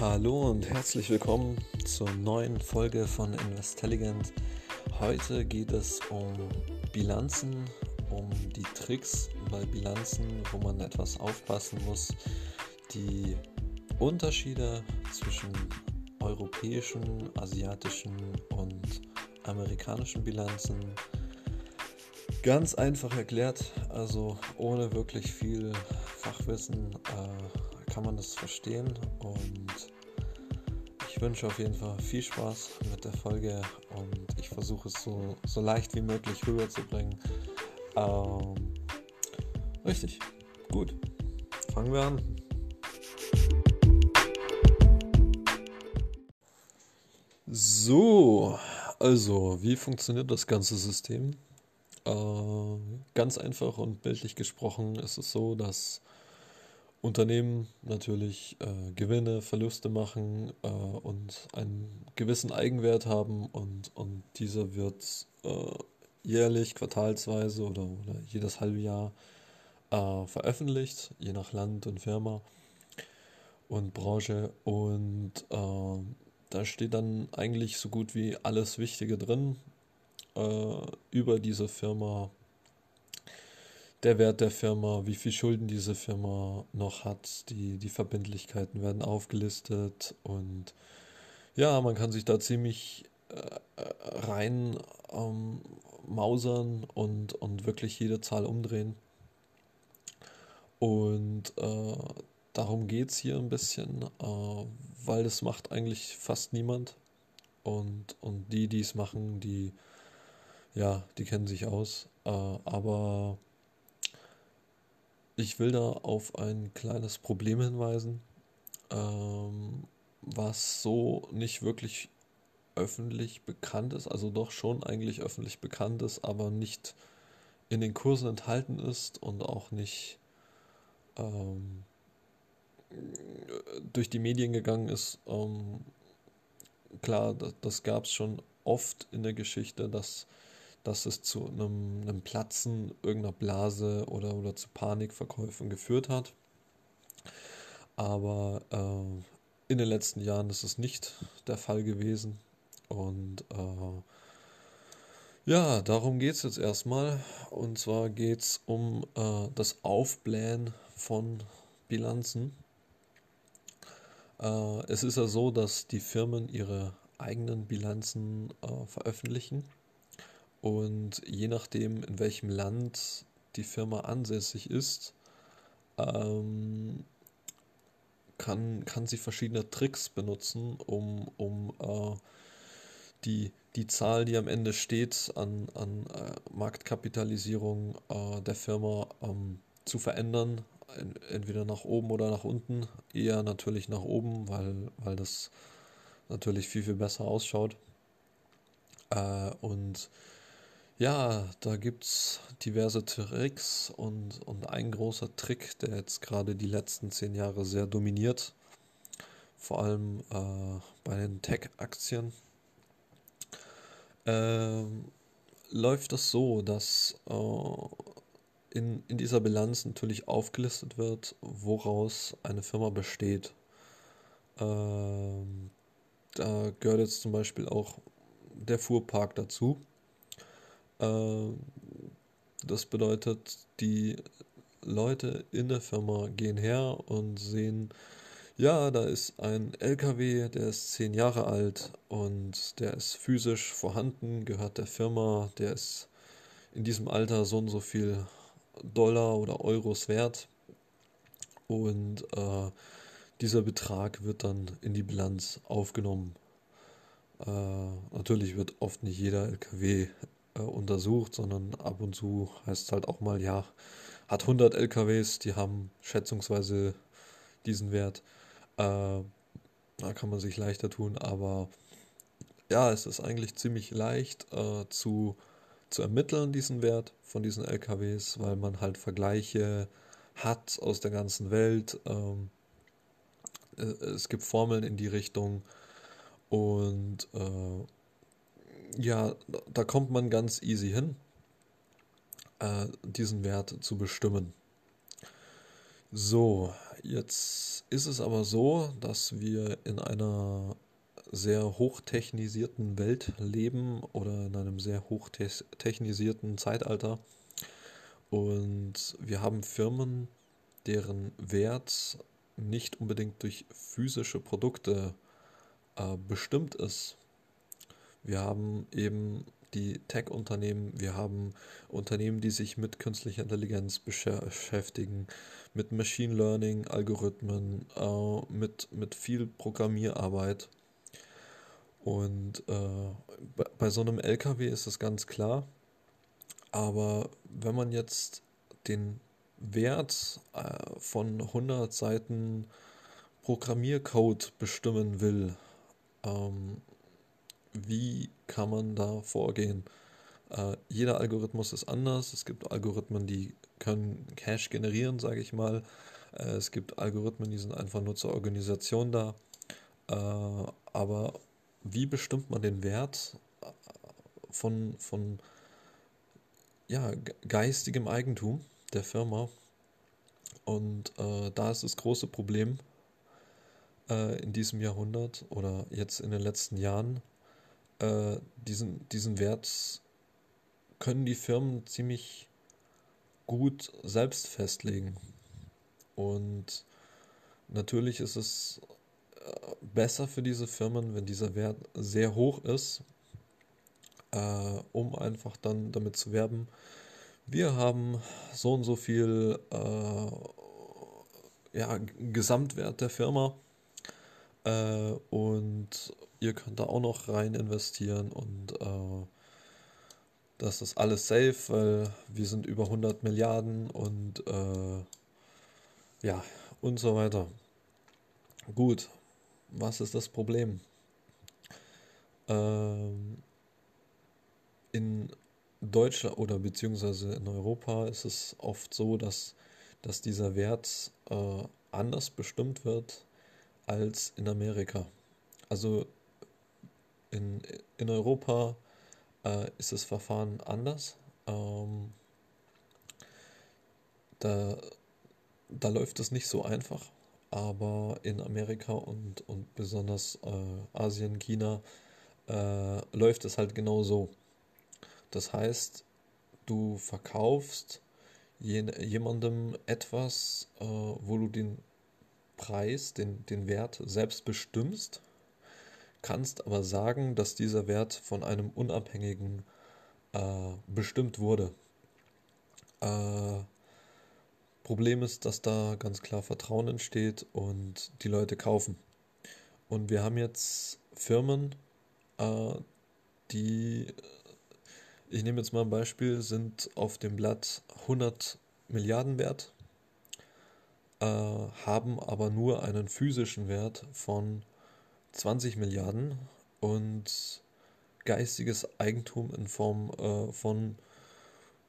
Hallo und herzlich willkommen zur neuen Folge von Investelligent. Heute geht es um Bilanzen, um die Tricks bei Bilanzen, wo man etwas aufpassen muss, die Unterschiede zwischen europäischen, asiatischen und amerikanischen Bilanzen. Ganz einfach erklärt, also ohne wirklich viel Fachwissen äh, kann man das verstehen und ich wünsche auf jeden Fall viel Spaß mit der Folge und ich versuche es so, so leicht wie möglich rüberzubringen. Ähm, richtig, gut. Fangen wir an. So, also, wie funktioniert das ganze System? Äh, ganz einfach und bildlich gesprochen ist es so, dass Unternehmen natürlich äh, Gewinne, Verluste machen äh, und einen gewissen Eigenwert haben und, und dieser wird äh, jährlich, quartalsweise oder, oder jedes halbe Jahr äh, veröffentlicht, je nach Land und Firma und Branche. Und äh, da steht dann eigentlich so gut wie alles Wichtige drin äh, über diese Firma der Wert der Firma, wie viel Schulden diese Firma noch hat, die, die Verbindlichkeiten werden aufgelistet und ja, man kann sich da ziemlich äh, rein ähm, mausern und, und wirklich jede Zahl umdrehen. Und äh, darum geht es hier ein bisschen, äh, weil das macht eigentlich fast niemand. Und, und die, die es machen, die, ja, die kennen sich aus. Äh, aber ich will da auf ein kleines Problem hinweisen, ähm, was so nicht wirklich öffentlich bekannt ist, also doch schon eigentlich öffentlich bekannt ist, aber nicht in den Kursen enthalten ist und auch nicht ähm, durch die Medien gegangen ist. Ähm, klar, das, das gab es schon oft in der Geschichte, dass dass es zu einem, einem Platzen irgendeiner Blase oder, oder zu Panikverkäufen geführt hat. Aber äh, in den letzten Jahren ist es nicht der Fall gewesen. Und äh, ja, darum geht es jetzt erstmal. Und zwar geht es um äh, das Aufblähen von Bilanzen. Äh, es ist ja so, dass die Firmen ihre eigenen Bilanzen äh, veröffentlichen und je nachdem, in welchem Land die Firma ansässig ist, ähm, kann, kann sie verschiedene Tricks benutzen, um, um äh, die, die Zahl, die am Ende steht, an, an äh, Marktkapitalisierung äh, der Firma ähm, zu verändern. Entweder nach oben oder nach unten. Eher natürlich nach oben, weil, weil das natürlich viel, viel besser ausschaut. Äh, und ja, da gibt es diverse Tricks und, und ein großer Trick, der jetzt gerade die letzten zehn Jahre sehr dominiert, vor allem äh, bei den Tech-Aktien, äh, läuft es so, dass äh, in, in dieser Bilanz natürlich aufgelistet wird, woraus eine Firma besteht. Ähm, da gehört jetzt zum Beispiel auch der Fuhrpark dazu. Äh, das bedeutet, die Leute in der Firma gehen her und sehen, ja, da ist ein LKW, der ist zehn Jahre alt und der ist physisch vorhanden, gehört der Firma, der ist in diesem Alter so und so viel Dollar oder Euros wert. Und äh, dieser Betrag wird dann in die Bilanz aufgenommen. Äh, natürlich wird oft nicht jeder LKW äh, untersucht, sondern ab und zu heißt es halt auch mal, ja, hat 100 LKWs, die haben schätzungsweise diesen Wert. Äh, da kann man sich leichter tun, aber ja, es ist eigentlich ziemlich leicht äh, zu, zu ermitteln, diesen Wert von diesen LKWs, weil man halt Vergleiche hat aus der ganzen Welt. Ähm, äh, es gibt Formeln in die Richtung und äh, ja, da kommt man ganz easy hin, äh, diesen Wert zu bestimmen. So, Jetzt ist es aber so, dass wir in einer sehr hochtechnisierten Welt leben oder in einem sehr hochtechnisierten Zeitalter. Und wir haben Firmen, deren Wert nicht unbedingt durch physische Produkte äh, bestimmt ist. Wir haben eben die Tech-Unternehmen, wir haben Unternehmen, die sich mit künstlicher Intelligenz beschäftigen, mit Machine Learning, Algorithmen, äh, mit, mit viel Programmierarbeit. Und äh, bei so einem LKW ist das ganz klar. Aber wenn man jetzt den Wert äh, von 100 Seiten Programmiercode bestimmen will, ähm, wie kann man da vorgehen? Äh, jeder Algorithmus ist anders. Es gibt Algorithmen, die können Cache generieren, sage ich mal. Äh, es gibt Algorithmen, die sind einfach nur zur Organisation da. Äh, aber wie bestimmt man den Wert äh, von, von ja, geistigem Eigentum der Firma? Und äh, da ist das große Problem äh, in diesem Jahrhundert oder jetzt in den letzten Jahren, äh, diesen, diesen Wert können die Firmen ziemlich gut selbst festlegen. Und natürlich ist es äh, besser für diese Firmen, wenn dieser Wert sehr hoch ist, äh, um einfach dann damit zu werben, wir haben so und so viel äh, ja, Gesamtwert der Firma äh, und ihr könnt da auch noch rein investieren und äh, das ist alles safe, weil wir sind über 100 Milliarden und äh, ja, und so weiter. Gut, was ist das Problem? Ähm, in Deutschland oder beziehungsweise in Europa ist es oft so, dass, dass dieser Wert äh, anders bestimmt wird als in Amerika. Also in, in Europa äh, ist das Verfahren anders. Ähm, da, da läuft es nicht so einfach, aber in Amerika und, und besonders äh, Asien, China äh, läuft es halt genau so. Das heißt, du verkaufst jemandem etwas, äh, wo du den Preis, den, den Wert selbst bestimmst kannst aber sagen, dass dieser Wert von einem Unabhängigen äh, bestimmt wurde. Äh, Problem ist, dass da ganz klar Vertrauen entsteht und die Leute kaufen. Und wir haben jetzt Firmen, äh, die, ich nehme jetzt mal ein Beispiel, sind auf dem Blatt 100 Milliarden wert, äh, haben aber nur einen physischen Wert von 20 Milliarden und geistiges Eigentum in Form äh, von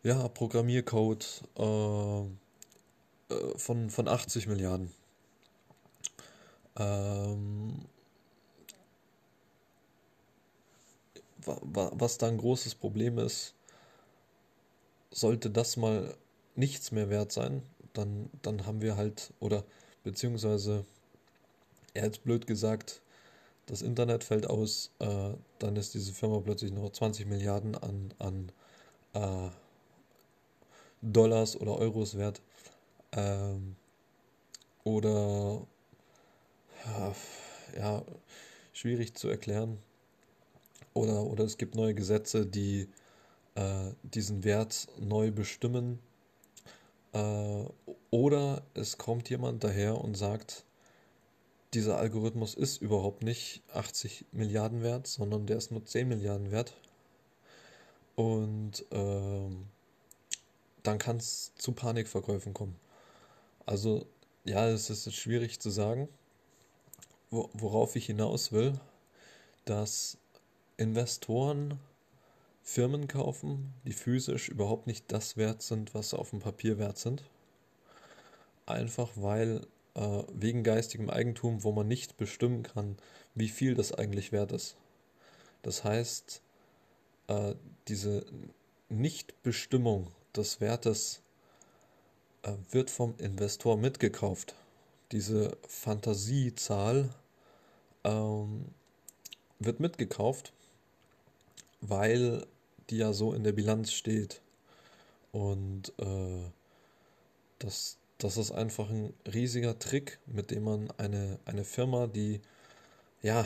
ja, Programmiercode äh, äh von, von 80 Milliarden. Ähm, was da ein großes Problem ist, sollte das mal nichts mehr wert sein, dann, dann haben wir halt, oder beziehungsweise, er hat blöd gesagt, das Internet fällt aus, äh, dann ist diese Firma plötzlich nur 20 Milliarden an, an äh, Dollars oder Euros wert. Ähm, oder ja, ja, schwierig zu erklären. Oder, oder es gibt neue Gesetze, die äh, diesen Wert neu bestimmen. Äh, oder es kommt jemand daher und sagt, dieser Algorithmus ist überhaupt nicht 80 Milliarden wert, sondern der ist nur 10 Milliarden wert. Und ähm, dann kann es zu Panikverkäufen kommen. Also ja, es ist schwierig zu sagen, worauf ich hinaus will, dass Investoren Firmen kaufen, die physisch überhaupt nicht das wert sind, was sie auf dem Papier wert sind. Einfach weil äh, wegen geistigem Eigentum, wo man nicht bestimmen kann, wie viel das eigentlich wert ist. Das heißt, äh, diese Nichtbestimmung des Wertes äh, wird vom Investor mitgekauft. diese Fantasiezahl ähm, wird mitgekauft, weil die ja so in der Bilanz steht. Und äh, das, das ist einfach ein riesiger Trick, mit dem man eine, eine Firma, die ja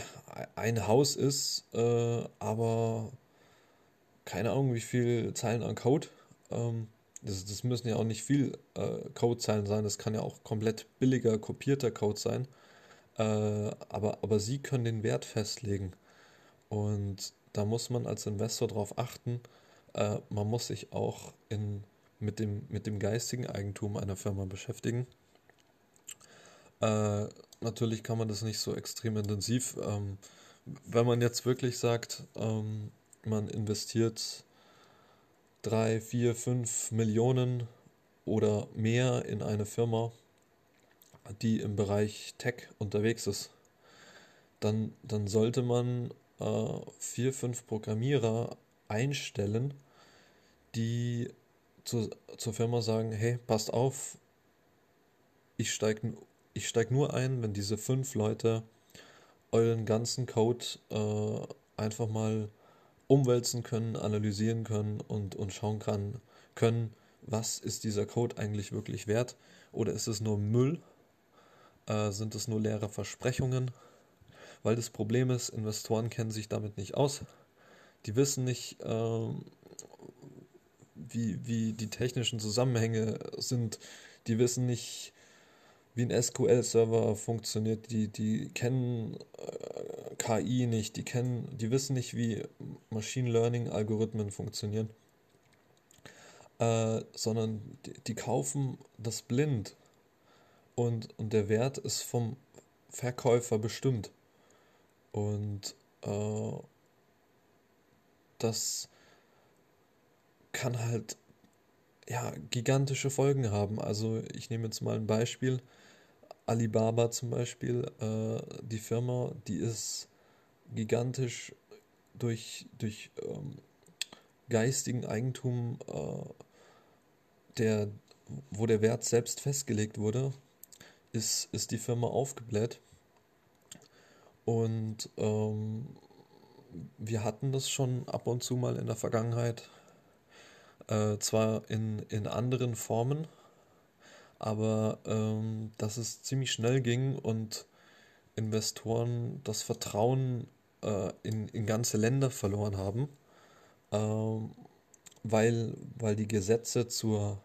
ein Haus ist, äh, aber keine Ahnung, wie viel Zeilen an Code. Ähm, das, das müssen ja auch nicht viel äh, Codezeilen sein, das kann ja auch komplett billiger kopierter Code sein. Äh, aber, aber sie können den Wert festlegen. Und da muss man als Investor darauf achten, äh, man muss sich auch in, mit, dem, mit dem geistigen Eigentum einer Firma beschäftigen. Äh, natürlich kann man das nicht so extrem intensiv. Ähm, wenn man jetzt wirklich sagt, ähm, man investiert 3, 4, 5 Millionen oder mehr in eine Firma, die im Bereich Tech unterwegs ist, dann, dann sollte man äh, vier, fünf Programmierer einstellen, die zu, zur Firma sagen, hey, passt auf, ich steige ich steig nur ein, wenn diese fünf Leute euren ganzen Code äh, einfach mal umwälzen können, analysieren können und, und schauen kann, können, was ist dieser Code eigentlich wirklich wert? Oder ist es nur Müll, äh, sind es nur leere Versprechungen, weil das Problem ist, Investoren kennen sich damit nicht aus. Die wissen nicht, äh, wie, wie die technischen Zusammenhänge sind. Die wissen nicht, wie ein SQL-Server funktioniert. Die, die kennen äh, KI nicht. Die, kennen, die wissen nicht, wie Machine Learning-Algorithmen funktionieren. Äh, sondern die, die kaufen das blind. Und, und der Wert ist vom Verkäufer bestimmt. Und äh, das kann halt ja gigantische Folgen haben. Also ich nehme jetzt mal ein Beispiel. Alibaba zum Beispiel, äh, die Firma, die ist gigantisch durch, durch ähm, geistigen Eigentum, äh, der, wo der Wert selbst festgelegt wurde, ist, ist die Firma aufgebläht. Und ähm, wir hatten das schon ab und zu mal in der Vergangenheit, äh, zwar in, in anderen Formen, aber ähm, dass es ziemlich schnell ging und Investoren das Vertrauen äh, in, in ganze Länder verloren haben, äh, weil, weil die Gesetze zur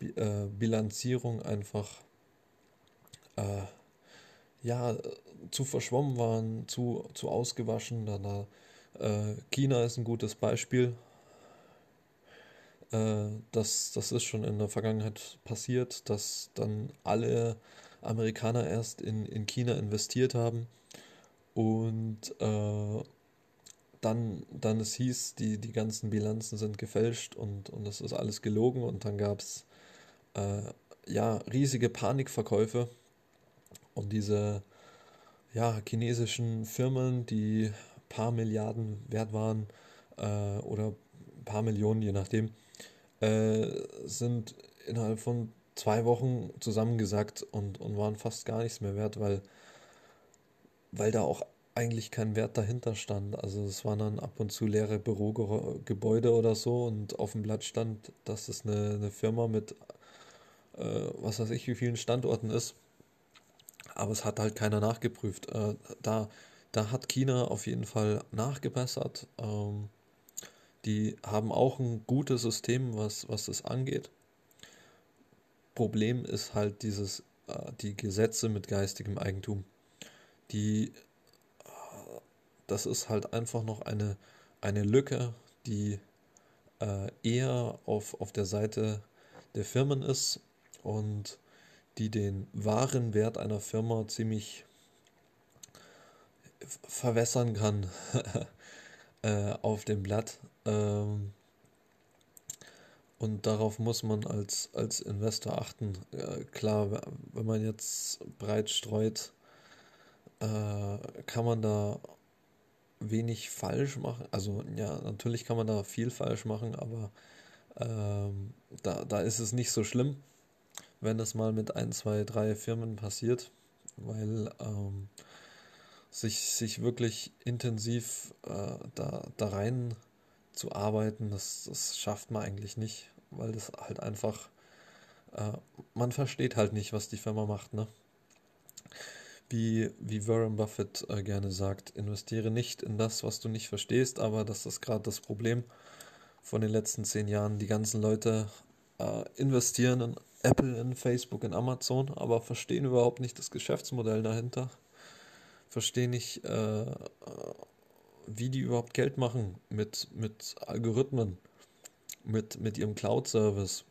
äh, Bilanzierung einfach äh, ja, zu verschwommen waren, zu, zu ausgewaschen. Da, da, äh, China ist ein gutes Beispiel. Äh, das, das ist schon in der Vergangenheit passiert, dass dann alle Amerikaner erst in, in China investiert haben und äh, dann, dann es hieß, die, die ganzen Bilanzen sind gefälscht und, und das ist alles gelogen und dann gab es äh, ja riesige Panikverkäufe und diese ja, chinesischen Firmen, die paar Milliarden wert waren äh, oder paar Millionen, je nachdem, äh, sind innerhalb von zwei Wochen zusammengesackt und, und waren fast gar nichts mehr wert, weil, weil da auch eigentlich kein Wert dahinter stand. Also es waren dann ab und zu leere Bürogebäude oder so und auf dem Blatt stand, dass es eine, eine Firma mit äh, was weiß ich wie vielen Standorten ist aber es hat halt keiner nachgeprüft. Äh, da, da hat China auf jeden Fall nachgebessert. Ähm, die haben auch ein gutes System, was, was das angeht. Problem ist halt dieses, äh, die Gesetze mit geistigem Eigentum. Die, äh, das ist halt einfach noch eine, eine Lücke, die äh, eher auf, auf der Seite der Firmen ist und die den wahren Wert einer Firma ziemlich verwässern kann äh, auf dem Blatt. Ähm, und darauf muss man als, als Investor achten. Klar, wenn man jetzt breit streut, äh, kann man da wenig falsch machen. Also ja, natürlich kann man da viel falsch machen, aber ähm, da, da ist es nicht so schlimm wenn es mal mit ein, zwei, drei Firmen passiert, weil ähm, sich, sich wirklich intensiv äh, da, da rein zu arbeiten, das, das schafft man eigentlich nicht, weil das halt einfach, äh, man versteht halt nicht, was die Firma macht, ne? Wie, wie Warren Buffett äh, gerne sagt, investiere nicht in das, was du nicht verstehst, aber das ist gerade das Problem von den letzten zehn Jahren. Die ganzen Leute äh, investieren in Apple, in Facebook, in Amazon, aber verstehen überhaupt nicht das Geschäftsmodell dahinter. Verstehen nicht, äh, wie die überhaupt Geld machen mit, mit Algorithmen, mit, mit ihrem Cloud-Service,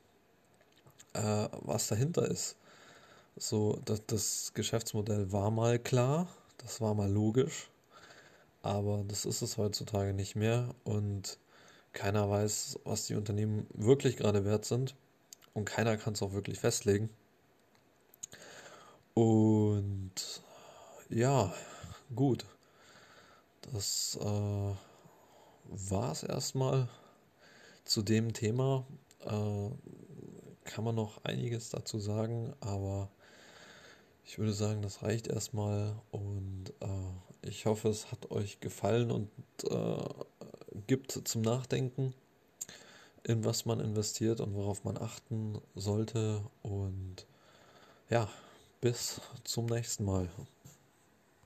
äh, was dahinter ist. So, das, das Geschäftsmodell war mal klar, das war mal logisch, aber das ist es heutzutage nicht mehr und keiner weiß, was die Unternehmen wirklich gerade wert sind und keiner kann es auch wirklich festlegen. Und ja, gut. Das äh, war es erstmal zu dem Thema. Äh, kann man noch einiges dazu sagen, aber ich würde sagen, das reicht erstmal und äh, ich hoffe, es hat euch gefallen und äh, gibt zum Nachdenken, in was man investiert und worauf man achten sollte. Und ja, bis zum nächsten Mal.